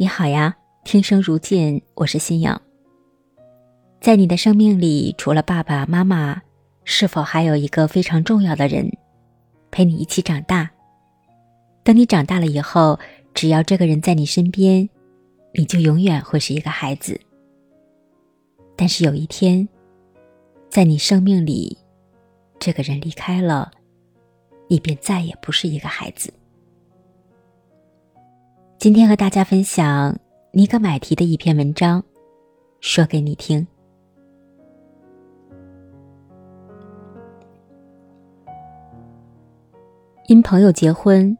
你好呀，听声如见，我是新阳。在你的生命里，除了爸爸妈妈，是否还有一个非常重要的人，陪你一起长大？等你长大了以后，只要这个人在你身边，你就永远会是一个孩子。但是有一天，在你生命里，这个人离开了，你便再也不是一个孩子。今天和大家分享尼格买提的一篇文章，说给你听。因朋友结婚，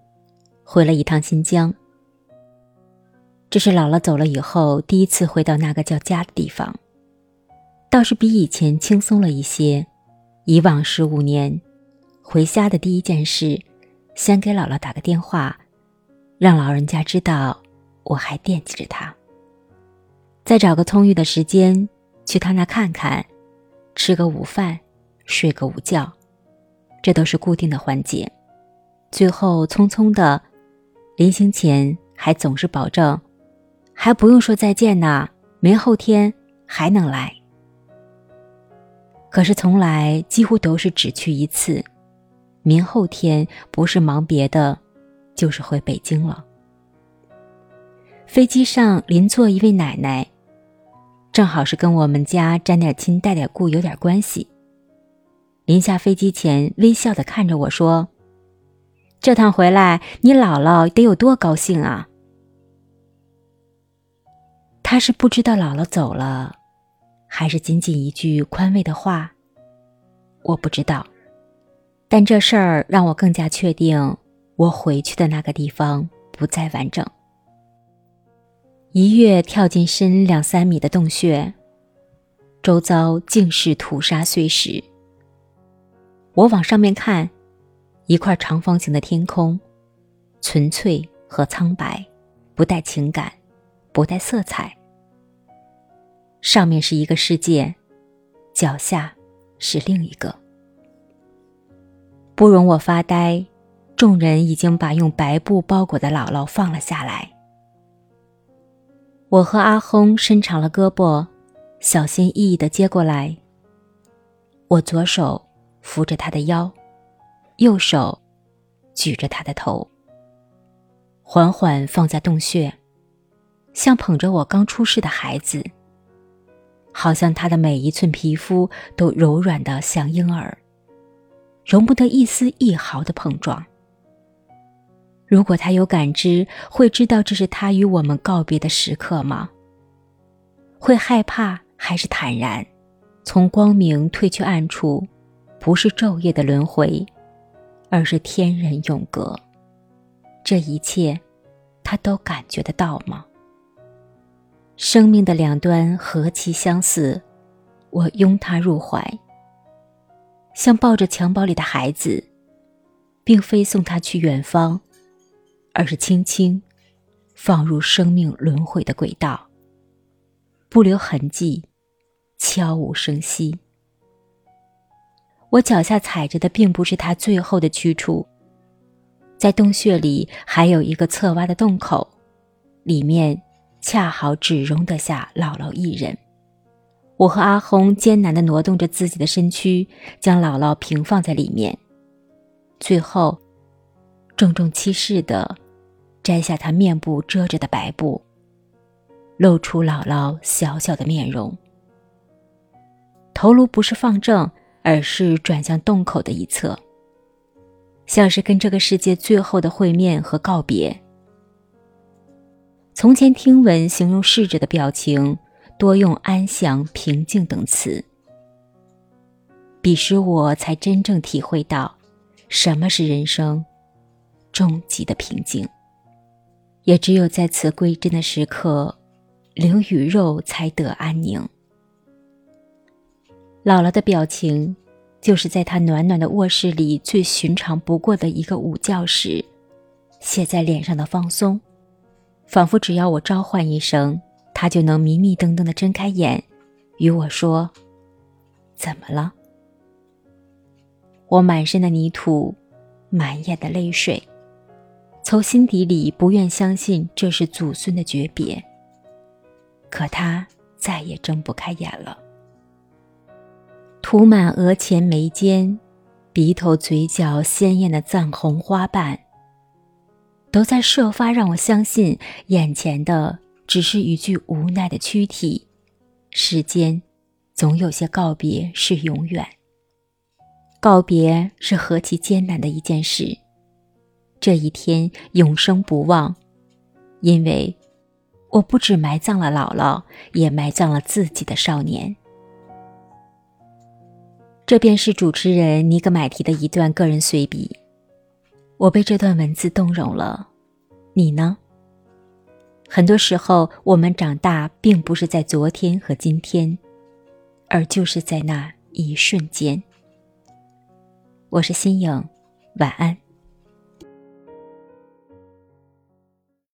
回了一趟新疆。这是姥姥走了以后第一次回到那个叫家的地方，倒是比以前轻松了一些。以往十五年，回家的第一件事，先给姥姥打个电话。让老人家知道我还惦记着他。再找个充裕的时间去他那看看，吃个午饭，睡个午觉，这都是固定的环节。最后匆匆的，临行前还总是保证，还不用说再见呢，明后天还能来。可是从来几乎都是只去一次，明后天不是忙别的。就是回北京了。飞机上邻座一位奶奶，正好是跟我们家沾点亲带点故有点关系。临下飞机前，微笑的看着我说：“这趟回来，你姥姥得有多高兴啊！”他是不知道姥姥走了，还是仅仅一句宽慰的话，我不知道。但这事儿让我更加确定。我回去的那个地方不再完整。一跃跳进深两三米的洞穴，周遭尽是土沙碎石。我往上面看，一块长方形的天空，纯粹和苍白，不带情感，不带色彩。上面是一个世界，脚下是另一个，不容我发呆。众人已经把用白布包裹的姥姥放了下来。我和阿轰伸长了胳膊，小心翼翼地接过来。我左手扶着他的腰，右手举着他的头，缓缓放在洞穴，像捧着我刚出世的孩子，好像他的每一寸皮肤都柔软的像婴儿，容不得一丝一毫的碰撞。如果他有感知，会知道这是他与我们告别的时刻吗？会害怕还是坦然？从光明退去暗处，不是昼夜的轮回，而是天人永隔。这一切，他都感觉得到吗？生命的两端何其相似，我拥他入怀，像抱着襁褓里的孩子，并非送他去远方。而是轻轻放入生命轮回的轨道，不留痕迹，悄无声息。我脚下踩着的并不是他最后的去处，在洞穴里还有一个侧挖的洞口，里面恰好只容得下姥姥一人。我和阿轰艰难地挪动着自己的身躯，将姥姥平放在里面，最后郑重其事的。摘下她面部遮着的白布，露出姥姥小小的面容。头颅不是放正，而是转向洞口的一侧，像是跟这个世界最后的会面和告别。从前听闻形容逝者的表情，多用安详、平静等词，彼时我才真正体会到，什么是人生终极的平静。也只有在此归真的时刻，灵与肉才得安宁。姥姥的表情，就是在她暖暖的卧室里最寻常不过的一个午觉时，写在脸上的放松，仿佛只要我召唤一声，她就能迷迷瞪瞪的睁开眼，与我说：“怎么了？”我满身的泥土，满眼的泪水。从心底里不愿相信这是祖孙的诀别。可他再也睁不开眼了。涂满额前眉间、鼻头、嘴角鲜艳的藏红花瓣，都在设法让我相信，眼前的只是一具无奈的躯体。世间，总有些告别是永远。告别是何其艰难的一件事。这一天永生不忘，因为，我不止埋葬了姥姥，也埋葬了自己的少年。这便是主持人尼格买提的一段个人随笔，我被这段文字动容了，你呢？很多时候，我们长大并不是在昨天和今天，而就是在那一瞬间。我是新颖，晚安。